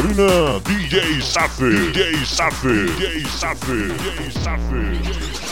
cabina, DJ Safe, DJ DJ DJ DJ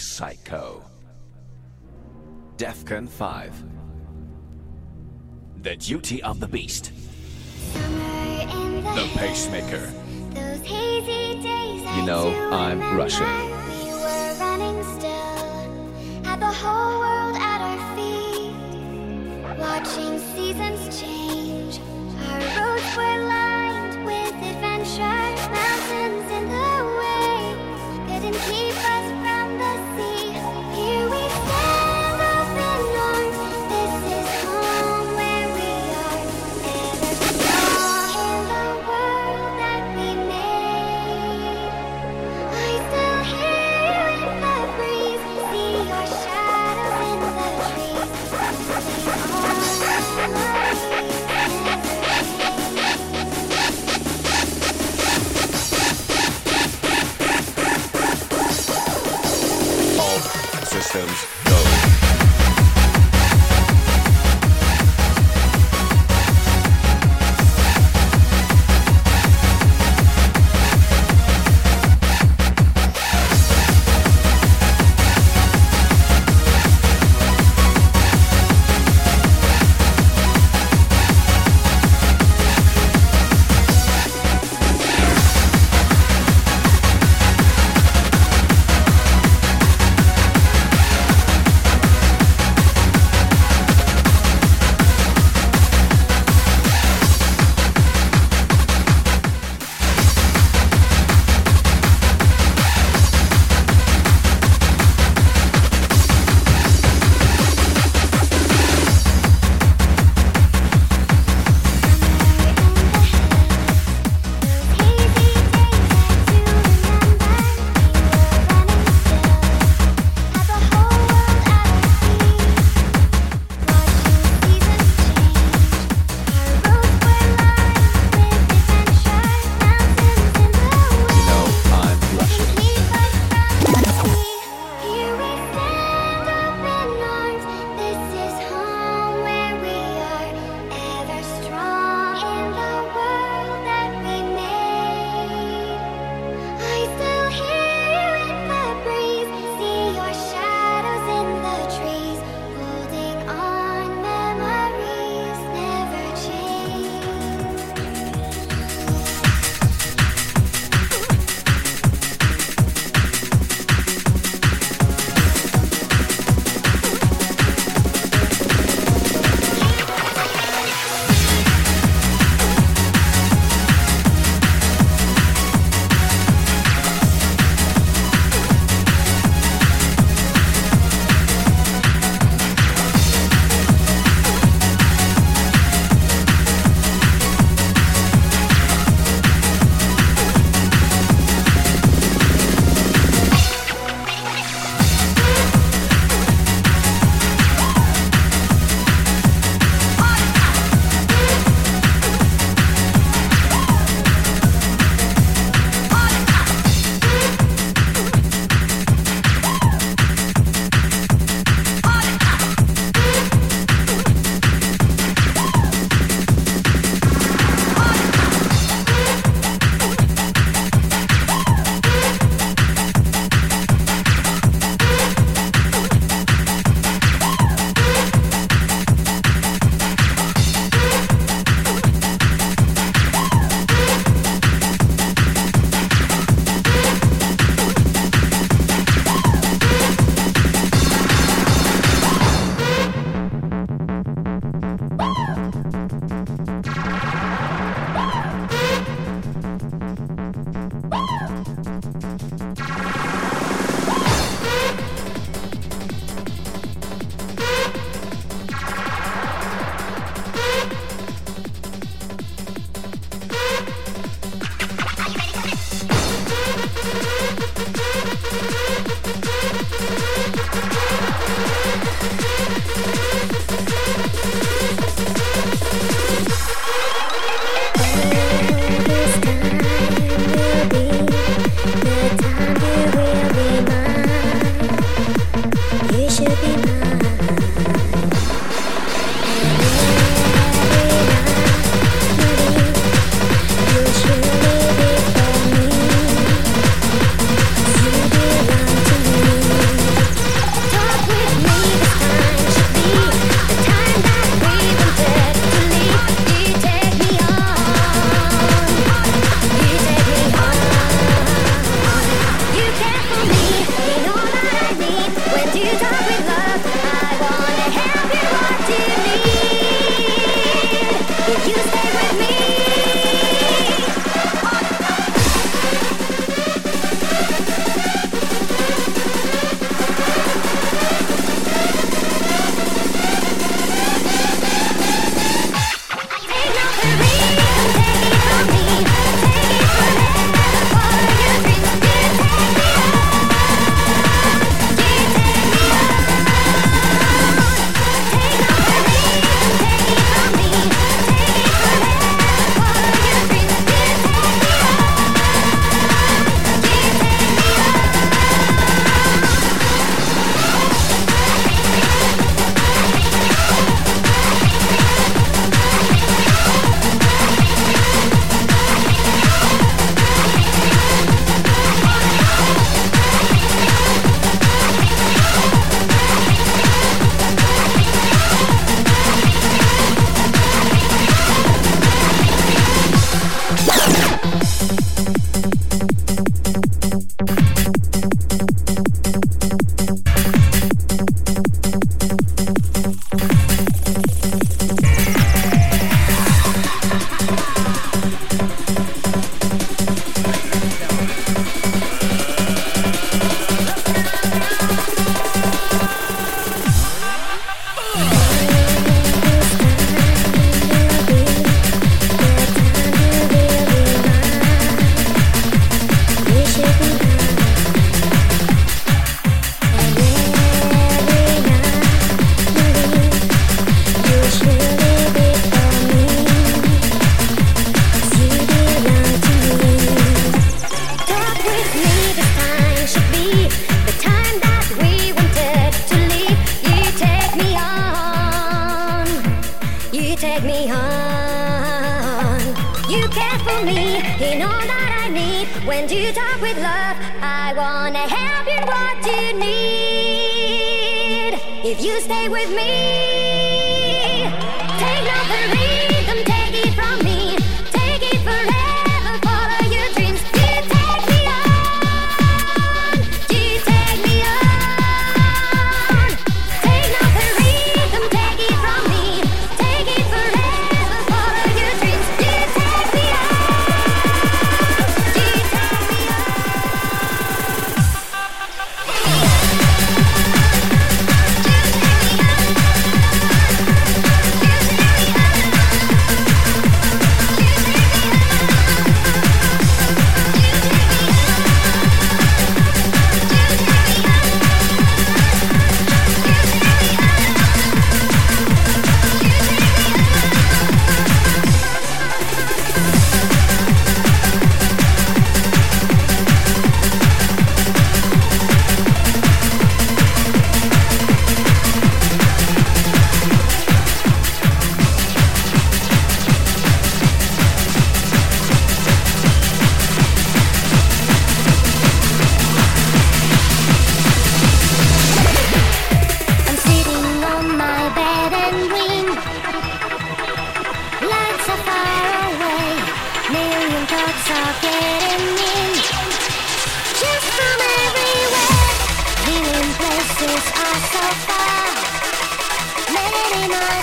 Psycho. Defcon 5 The Duty of the Beast. The Pacemaker. You know, I'm rushing.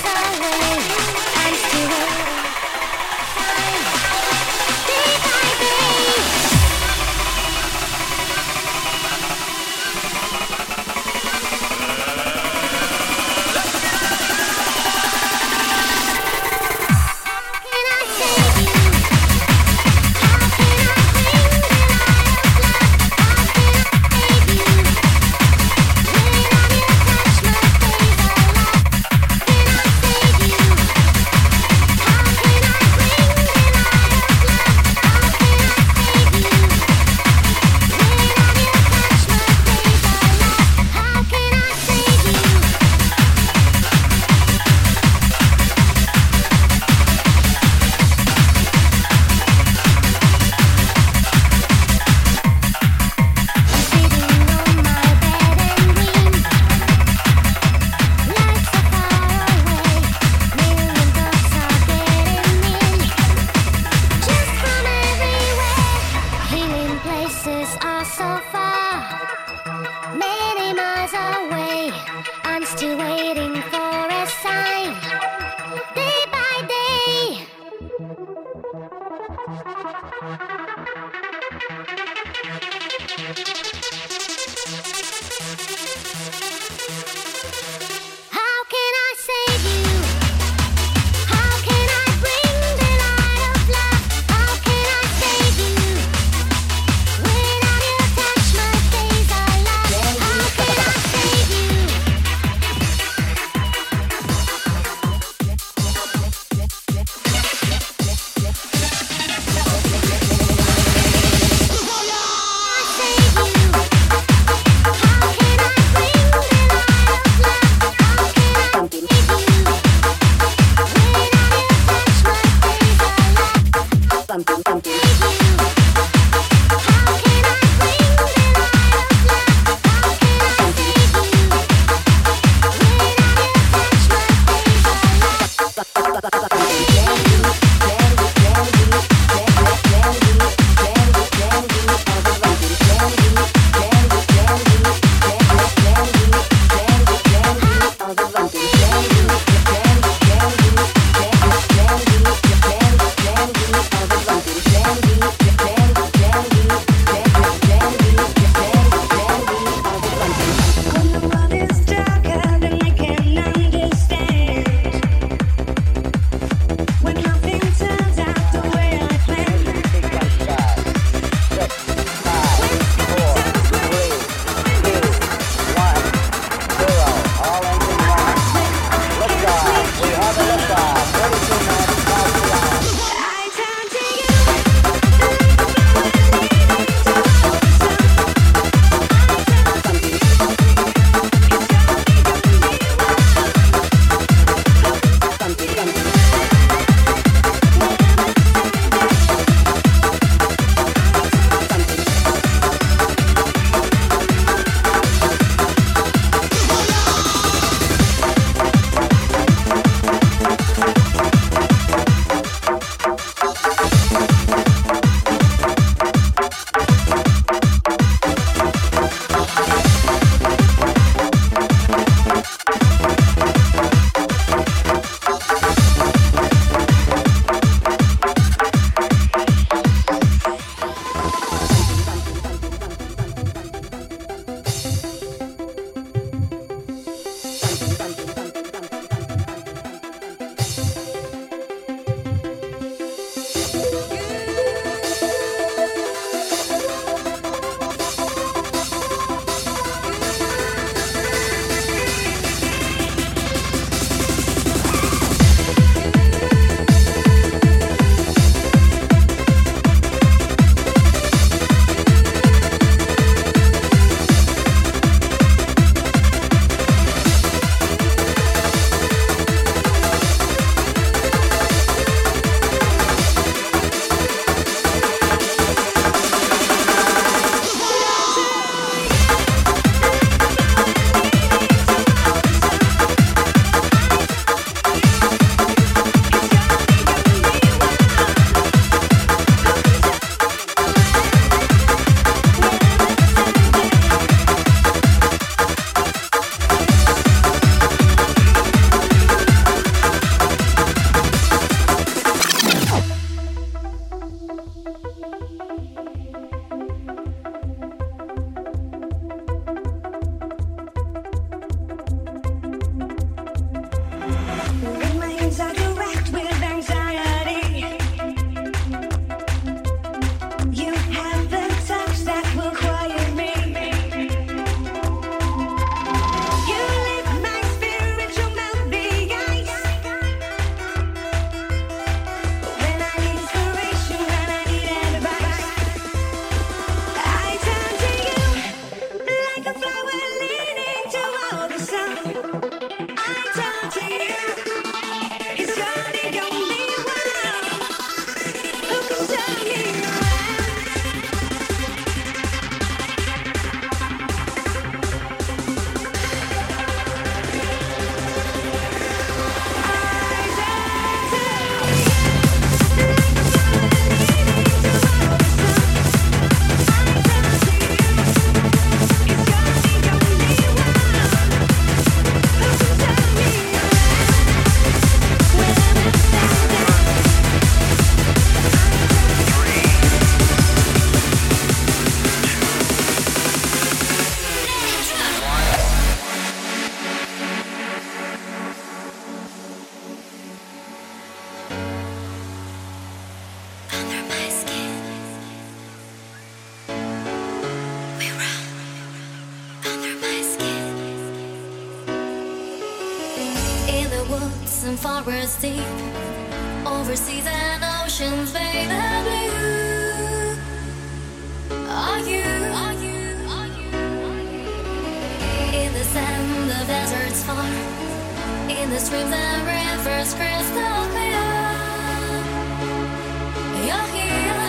You and forests deep, overseas and oceans, baby blue. Are you? Are you? Are you? In the sand the deserts far, in the streams and rivers crystal clear. You're here.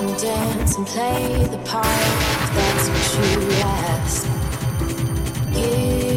can dance and play the part. If that's what you ask. Yeah.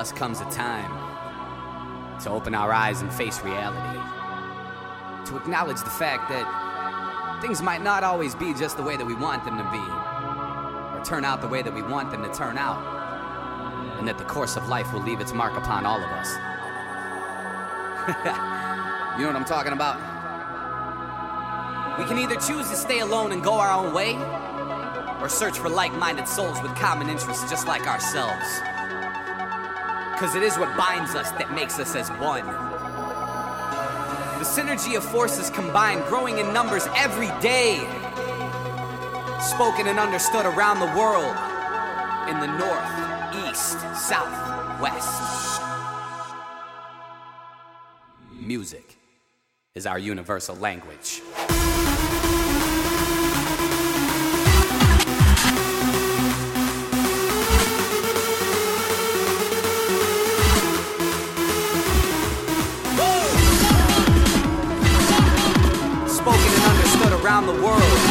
Us comes a time to open our eyes and face reality. To acknowledge the fact that things might not always be just the way that we want them to be, or turn out the way that we want them to turn out, and that the course of life will leave its mark upon all of us. you know what I'm talking about? We can either choose to stay alone and go our own way, or search for like minded souls with common interests just like ourselves. Because it is what binds us that makes us as one. The synergy of forces combined, growing in numbers every day. Spoken and understood around the world in the north, east, south, west. Music is our universal language. Around the world